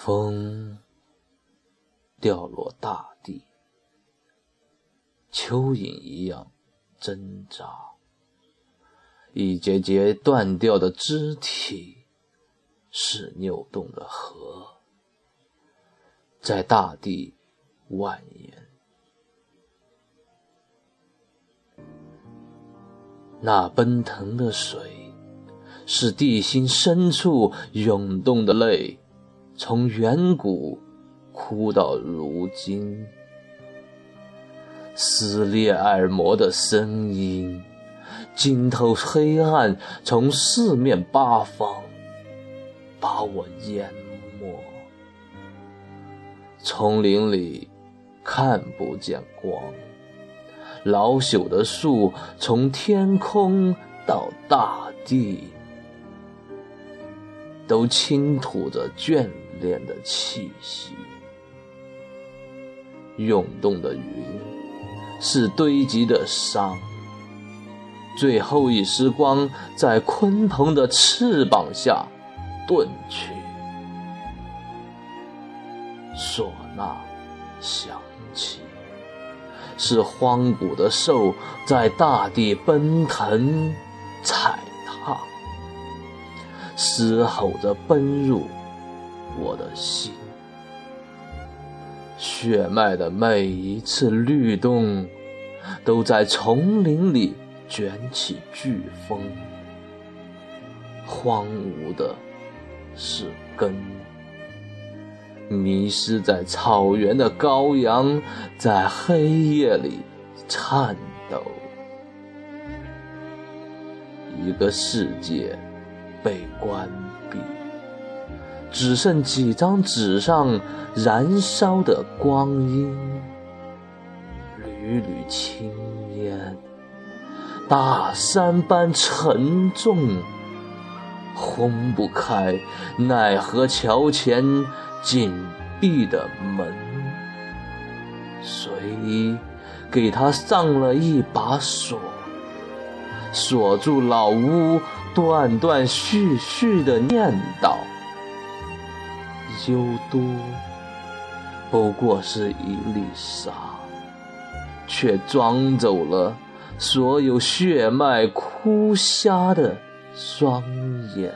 风掉落大地，蚯蚓一样挣扎，一节节断掉的肢体是扭动的河，在大地蜿蜒。那奔腾的水，是地心深处涌动的泪。从远古哭到如今，撕裂耳膜的声音，浸透黑暗，从四面八方把我淹没。丛林里看不见光，老朽的树从天空到大地，都倾吐着眷。恋的气息，涌动的云是堆积的伤，最后一丝光在鲲鹏的翅膀下遁去。唢呐响起，是荒古的兽在大地奔腾踩踏，嘶吼着奔入。我的心，血脉的每一次律动，都在丛林里卷起飓风。荒芜的是根，迷失在草原的羔羊，在黑夜里颤抖。一个世界被关闭。只剩几张纸上燃烧的光阴，缕缕青烟，大山般沉重，轰不开奈何桥前紧闭的门。谁给他上了一把锁，锁住老屋断断续续的念叨？修都不过是一粒沙，却装走了所有血脉枯瞎的双眼。